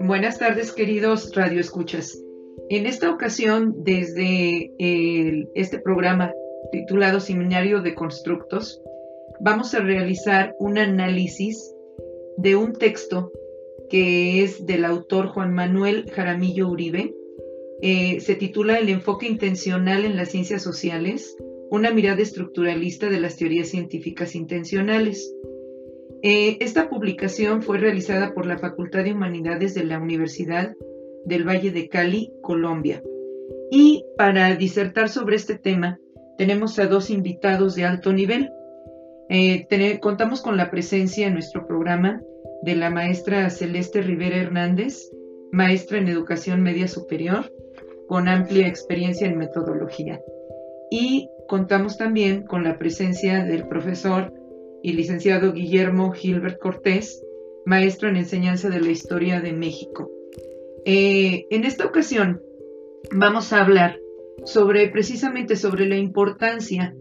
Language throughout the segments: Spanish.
Buenas tardes, queridos radioescuchas. En esta ocasión, desde este programa titulado Seminario de Constructos, vamos a realizar un análisis de un texto que es del autor Juan Manuel Jaramillo Uribe. Eh, se titula El enfoque intencional en las ciencias sociales, una mirada estructuralista de las teorías científicas intencionales. Eh, esta publicación fue realizada por la Facultad de Humanidades de la Universidad del Valle de Cali, Colombia. Y para disertar sobre este tema, tenemos a dos invitados de alto nivel. Eh, contamos con la presencia en nuestro programa de la maestra Celeste Rivera Hernández, maestra en educación media superior, con amplia experiencia en metodología. Y contamos también con la presencia del profesor y licenciado Guillermo Gilbert Cortés, maestro en enseñanza de la historia de México. Eh, en esta ocasión vamos a hablar sobre precisamente sobre la importancia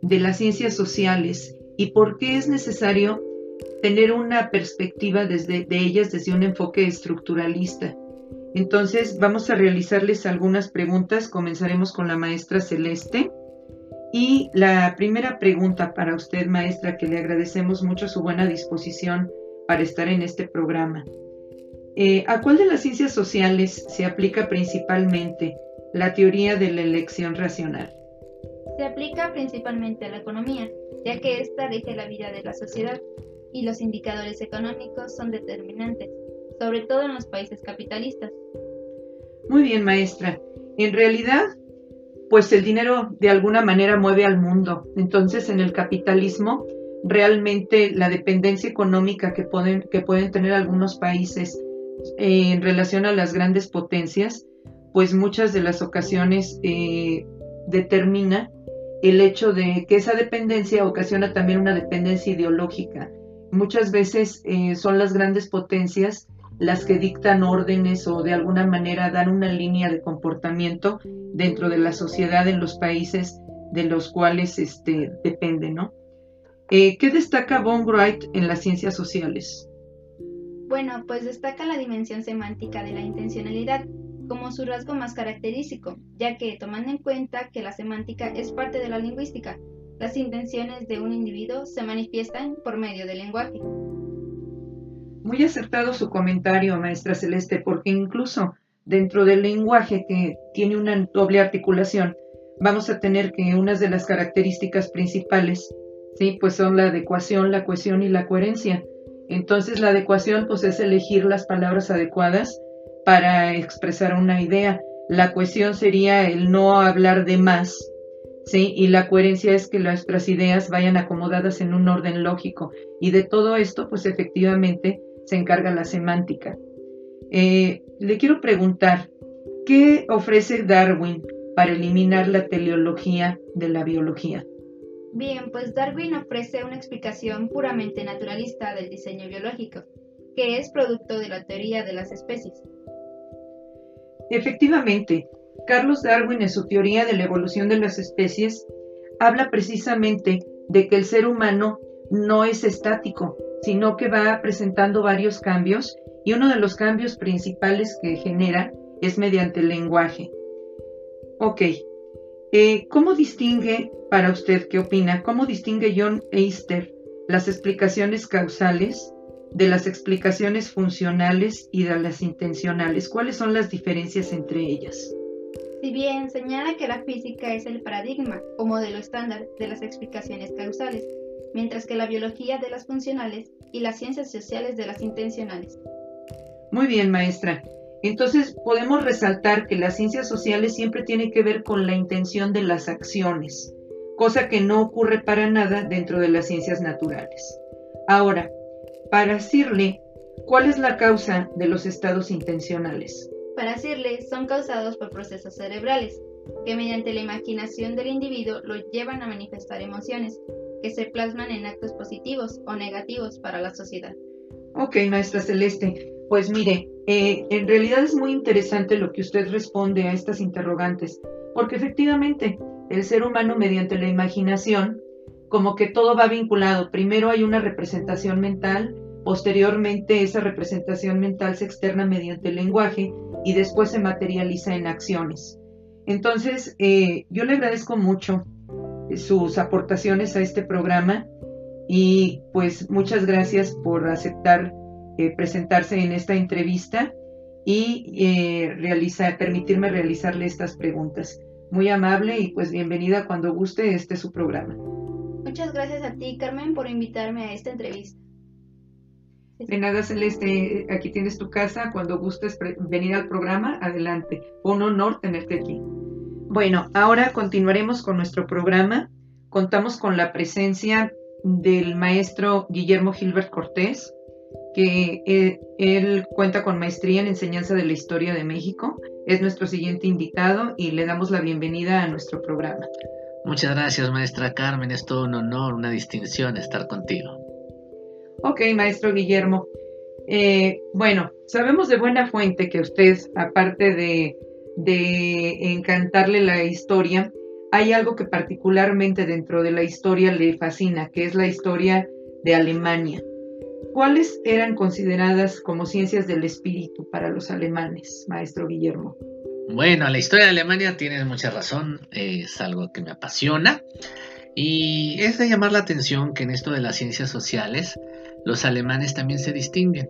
de las ciencias sociales y por qué es necesario tener una perspectiva desde, de ellas desde un enfoque estructuralista. Entonces vamos a realizarles algunas preguntas. Comenzaremos con la maestra Celeste. Y la primera pregunta para usted, maestra, que le agradecemos mucho su buena disposición para estar en este programa. Eh, ¿A cuál de las ciencias sociales se aplica principalmente la teoría de la elección racional? Se aplica principalmente a la economía, ya que ésta rige la vida de la sociedad y los indicadores económicos son determinantes, sobre todo en los países capitalistas. Muy bien, maestra. En realidad, pues el dinero de alguna manera mueve al mundo. Entonces, en el capitalismo, realmente la dependencia económica que pueden, que pueden tener algunos países eh, en relación a las grandes potencias, pues muchas de las ocasiones eh, determina el hecho de que esa dependencia ocasiona también una dependencia ideológica. Muchas veces eh, son las grandes potencias las que dictan órdenes o de alguna manera dan una línea de comportamiento dentro de la sociedad en los países de los cuales este, depende, ¿no? Eh, ¿Qué destaca von Wright en las ciencias sociales? Bueno, pues destaca la dimensión semántica de la intencionalidad como su rasgo más característico, ya que tomando en cuenta que la semántica es parte de la lingüística, las intenciones de un individuo se manifiestan por medio del lenguaje. Muy acertado su comentario, maestra Celeste, porque incluso dentro del lenguaje que tiene una doble articulación, vamos a tener que unas de las características principales, sí, pues son la adecuación, la cohesión y la coherencia. Entonces la adecuación pues es elegir las palabras adecuadas para expresar una idea. La cohesión sería el no hablar de más, ¿sí? Y la coherencia es que nuestras ideas vayan acomodadas en un orden lógico. Y de todo esto, pues efectivamente, se encarga la semántica. Eh, le quiero preguntar, ¿qué ofrece Darwin para eliminar la teleología de la biología? Bien, pues Darwin ofrece una explicación puramente naturalista del diseño biológico, que es producto de la teoría de las especies. Efectivamente, Carlos Darwin en su teoría de la evolución de las especies habla precisamente de que el ser humano no es estático, sino que va presentando varios cambios y uno de los cambios principales que genera es mediante el lenguaje. Ok, eh, ¿cómo distingue para usted, qué opina, cómo distingue John Eister las explicaciones causales de las explicaciones funcionales y de las intencionales? ¿Cuáles son las diferencias entre ellas? Si bien señala que la física es el paradigma o modelo estándar de las explicaciones causales, mientras que la biología de las funcionales y las ciencias sociales de las intencionales. Muy bien, maestra. Entonces podemos resaltar que las ciencias sociales siempre tienen que ver con la intención de las acciones, cosa que no ocurre para nada dentro de las ciencias naturales. Ahora, para decirle, ¿cuál es la causa de los estados intencionales? Para decirle, son causados por procesos cerebrales, que mediante la imaginación del individuo lo llevan a manifestar emociones, que se plasman en actos positivos o negativos para la sociedad. Ok, maestra Celeste. Pues mire, eh, en realidad es muy interesante lo que usted responde a estas interrogantes, porque efectivamente el ser humano mediante la imaginación como que todo va vinculado. Primero hay una representación mental, posteriormente esa representación mental se externa mediante el lenguaje y después se materializa en acciones. Entonces, eh, yo le agradezco mucho sus aportaciones a este programa y pues muchas gracias por aceptar eh, presentarse en esta entrevista y eh, realizar, permitirme realizarle estas preguntas. Muy amable y pues bienvenida cuando guste, este es su programa. Muchas gracias a ti, Carmen, por invitarme a esta entrevista. De nada, Celeste, aquí tienes tu casa. Cuando gustes venir al programa, adelante. Un honor tenerte aquí. Bueno, ahora continuaremos con nuestro programa. Contamos con la presencia del maestro Guillermo Gilbert Cortés, que eh, él cuenta con maestría en enseñanza de la historia de México. Es nuestro siguiente invitado y le damos la bienvenida a nuestro programa. Muchas gracias, maestra Carmen. Es todo un honor, una distinción estar contigo. Ok, maestro Guillermo. Eh, bueno, sabemos de buena fuente que usted, aparte de, de encantarle la historia, hay algo que particularmente dentro de la historia le fascina, que es la historia de Alemania. ¿Cuáles eran consideradas como ciencias del espíritu para los alemanes, maestro Guillermo? Bueno, la historia de Alemania tienes mucha razón, es algo que me apasiona y es de llamar la atención que en esto de las ciencias sociales los alemanes también se distinguen,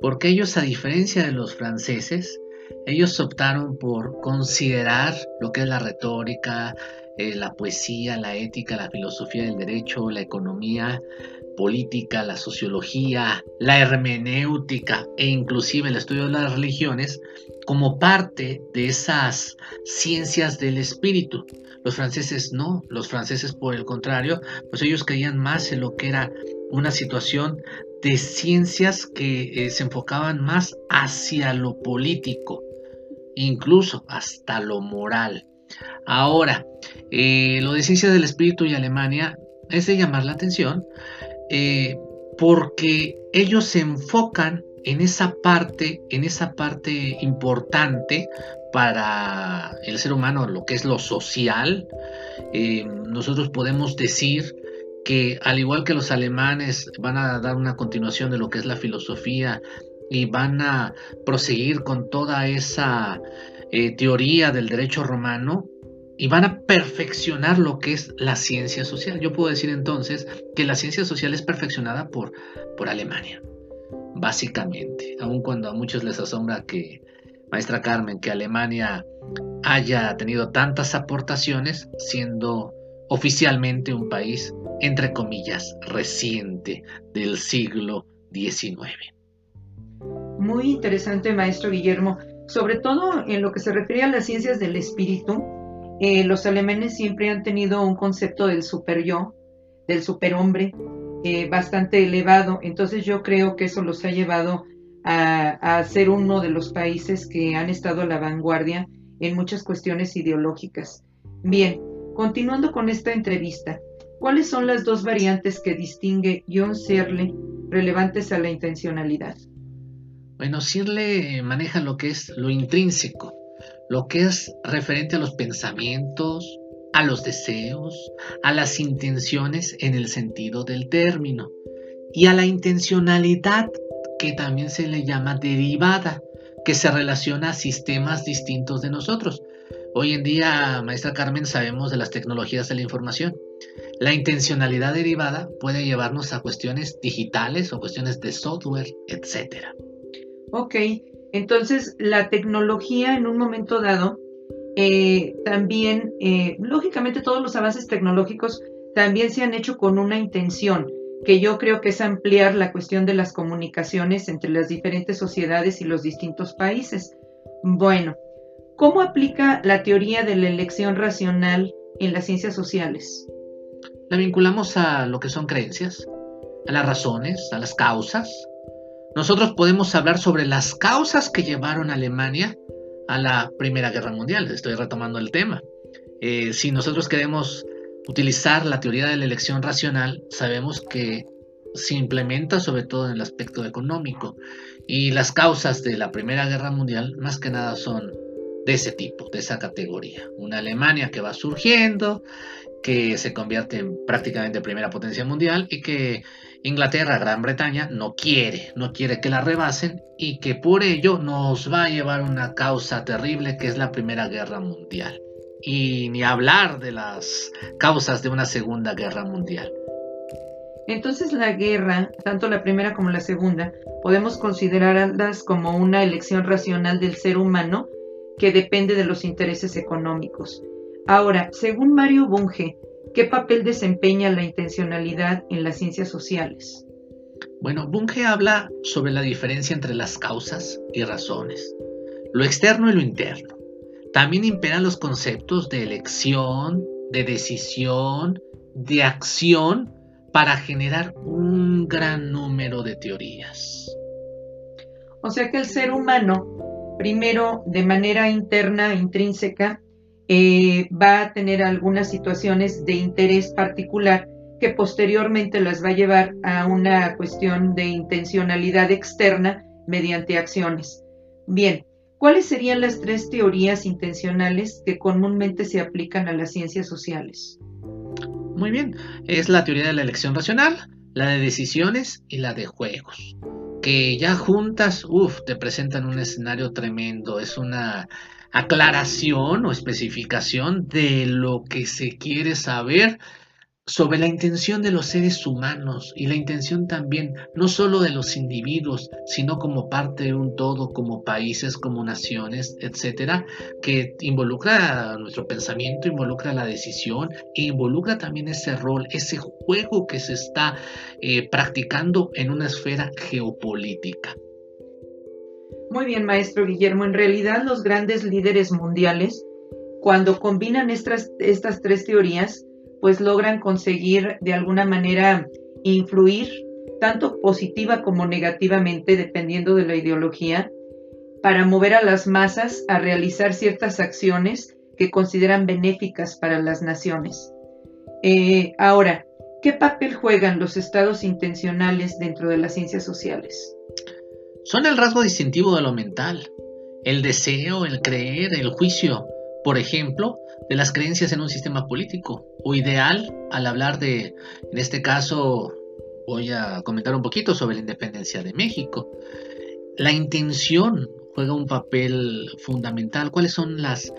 porque ellos a diferencia de los franceses, ellos optaron por considerar lo que es la retórica, eh, la poesía, la ética, la filosofía del derecho, la economía política, la sociología, la hermenéutica e inclusive el estudio de las religiones como parte de esas ciencias del espíritu. Los franceses no, los franceses por el contrario, pues ellos creían más en lo que era una situación de ciencias que eh, se enfocaban más hacia lo político, incluso hasta lo moral. Ahora, eh, lo de ciencias del espíritu y Alemania es de llamar la atención eh, porque ellos se enfocan en esa parte, en esa parte importante para el ser humano, lo que es lo social. nosotros podemos decir que al igual que los alemanes van a dar una continuación de lo que es la filosofía y van a proseguir con toda esa eh, teoría del derecho romano y van a perfeccionar lo que es la ciencia social. Yo puedo decir entonces que la ciencia social es perfeccionada por, por Alemania, básicamente, aun cuando a muchos les asombra que, maestra Carmen, que Alemania haya tenido tantas aportaciones siendo oficialmente un país, entre comillas, reciente del siglo XIX. Muy interesante, maestro Guillermo. Sobre todo en lo que se refiere a las ciencias del espíritu, eh, los alemanes siempre han tenido un concepto del super yo, del superhombre, eh, bastante elevado. Entonces yo creo que eso los ha llevado a, ser uno de los países que han estado a la vanguardia en muchas cuestiones ideológicas. Bien, Continuando con esta entrevista, ¿cuáles son las dos variantes que distingue John Searle relevantes a la intencionalidad? Bueno, Searle maneja lo que es lo intrínseco, lo que es referente a los pensamientos, a los deseos, a las intenciones en el sentido del término y a la intencionalidad que también se le llama derivada, que se relaciona a sistemas distintos de nosotros. Hoy en día, maestra Carmen, sabemos de las tecnologías de la información. La intencionalidad derivada puede llevarnos a cuestiones digitales o cuestiones de software, etc. Ok, entonces la tecnología en un momento dado, eh, también, eh, lógicamente todos los avances tecnológicos también se han hecho con una intención, que yo creo que es ampliar la cuestión de las comunicaciones entre las diferentes sociedades y los distintos países. Bueno, ¿Cómo aplica la teoría de la elección racional en las ciencias sociales? La vinculamos a lo que son creencias, a las razones, a las causas. Nosotros podemos hablar sobre las causas que llevaron a Alemania a la Primera Guerra Mundial. Estoy retomando el tema. Eh, si nosotros queremos utilizar la teoría de la elección racional, sabemos que se implementa sobre todo en el aspecto económico. Y las causas de la Primera Guerra Mundial más que nada son de ese tipo, de esa categoría. Una Alemania que va surgiendo que se convierte en prácticamente primera potencia mundial y que Inglaterra, Gran Bretaña, no quiere, no quiere que la rebasen y que por ello nos va a llevar una causa terrible que es la Primera Guerra Mundial. Y ni hablar de las causas de una Segunda Guerra Mundial. Entonces la guerra, tanto la primera como la segunda, podemos considerarlas como una elección racional del ser humano que depende de los intereses económicos. Ahora, según Mario Bunge, ¿qué papel desempeña la intencionalidad en las ciencias sociales? Bueno, Bunge habla sobre la diferencia entre las causas y razones, lo externo y lo interno. También imperan los conceptos de elección, de decisión, de acción para generar un gran número de teorías. O sea que el ser humano, primero de manera interna, intrínseca, eh, va a tener algunas situaciones de interés particular que posteriormente las va a llevar a una cuestión de intencionalidad externa mediante acciones. Bien, ¿cuáles serían las tres teorías intencionales que comúnmente se aplican a las ciencias sociales? Muy bien, es la teoría de la elección racional, la de decisiones y la de juegos, que ya juntas, uff, te presentan un escenario tremendo, es una aclaración o especificación de lo que se quiere saber sobre la intención de los seres humanos y la intención también no solo de los individuos, sino como parte de un todo, como países, como naciones, etcétera, que involucra nuestro pensamiento, involucra la decisión e involucra también ese rol, ese juego que se está eh, practicando en una esfera geopolítica. Muy bien, maestro Guillermo. En realidad, los grandes líderes mundiales, cuando combinan estas, tres teorías, pues logran conseguir de alguna manera influir tanto positiva como negativamente, dependiendo de la ideología, para mover a las masas a realizar ciertas acciones que consideran benéficas para las naciones. Eh, ahora, ¿qué papel juegan los estados intencionales dentro de las ciencias sociales? Son el rasgo distintivo de lo mental, el deseo, el creer, el juicio, por ejemplo, de las creencias en un sistema político o ideal al hablar de, en este caso, voy a comentar un poquito sobre la independencia de México. La intención juega un papel fundamental. ¿Cuáles son las,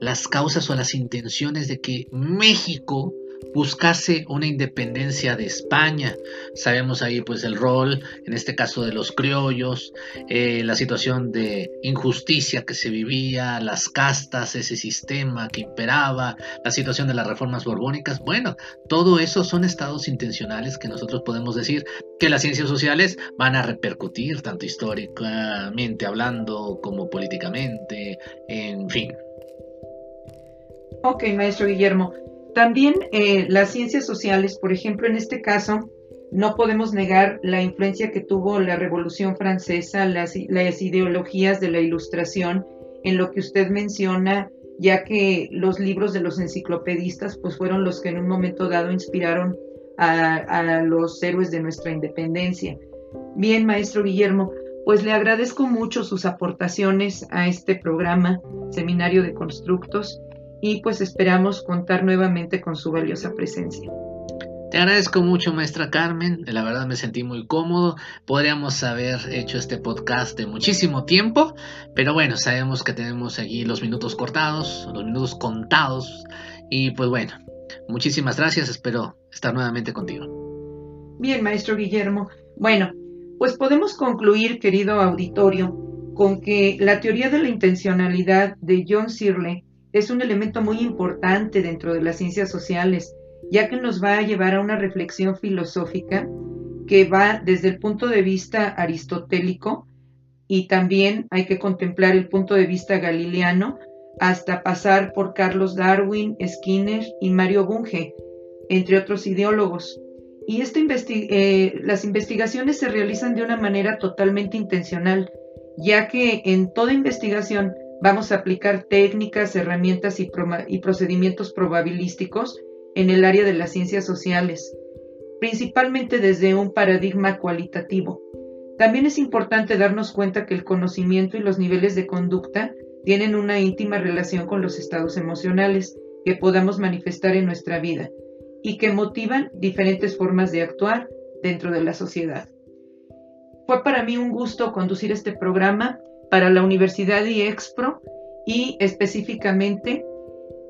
las causas o las intenciones de que México buscase una independencia de España. Sabemos ahí pues el rol, en este caso de los criollos, eh, la situación de injusticia que se vivía, las castas, ese sistema que imperaba, la situación de las reformas borbónicas. Bueno, todo eso son estados intencionales que nosotros podemos decir que las ciencias sociales van a repercutir, tanto históricamente hablando como políticamente, en fin. Ok, maestro Guillermo. También eh, las ciencias sociales, por ejemplo, en este caso, no podemos negar la influencia que tuvo la Revolución Francesa, las, ideologías de la Ilustración, en lo que usted menciona, ya que los libros de los enciclopedistas pues fueron los que en un momento dado inspiraron a, a los héroes de nuestra independencia. Bien, maestro Guillermo, pues le agradezco mucho sus aportaciones a este programa, Seminario de Constructos, y pues esperamos contar nuevamente con su valiosa presencia. Te agradezco mucho, maestra Carmen. La verdad me sentí muy cómodo. Podríamos haber hecho este podcast de muchísimo tiempo, pero bueno, sabemos que tenemos aquí los minutos cortados, los minutos contados. Y pues bueno, muchísimas gracias. Espero estar nuevamente contigo. Bien, maestro Guillermo. Bueno, pues podemos concluir, querido auditorio, con que la teoría de la intencionalidad de John Searle es un elemento muy importante dentro de las ciencias sociales, ya que nos va a llevar a una reflexión filosófica que va desde el punto de vista aristotélico y también hay que contemplar el punto de vista galileano hasta pasar por Carlos Darwin, Skinner y Mario Bunge, entre otros ideólogos. Y eh, las investigaciones se realizan de una manera totalmente intencional, ya que en toda investigación Vamos a aplicar técnicas, herramientas y, procedimientos probabilísticos en el área de las ciencias sociales, principalmente desde un paradigma cualitativo. También es importante darnos cuenta que el conocimiento y los niveles de conducta tienen una íntima relación con los estados emocionales, que podamos manifestar en nuestra vida y que motivan diferentes formas de actuar dentro de la sociedad. Fue para mí un gusto conducir este programa para la Universidad IEXPRO y específicamente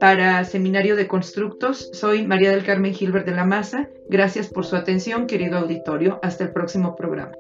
para Seminario de Constructos. Soy María del Carmen Gilbert de la Maza. Gracias por su atención, querido auditorio. Hasta el próximo programa.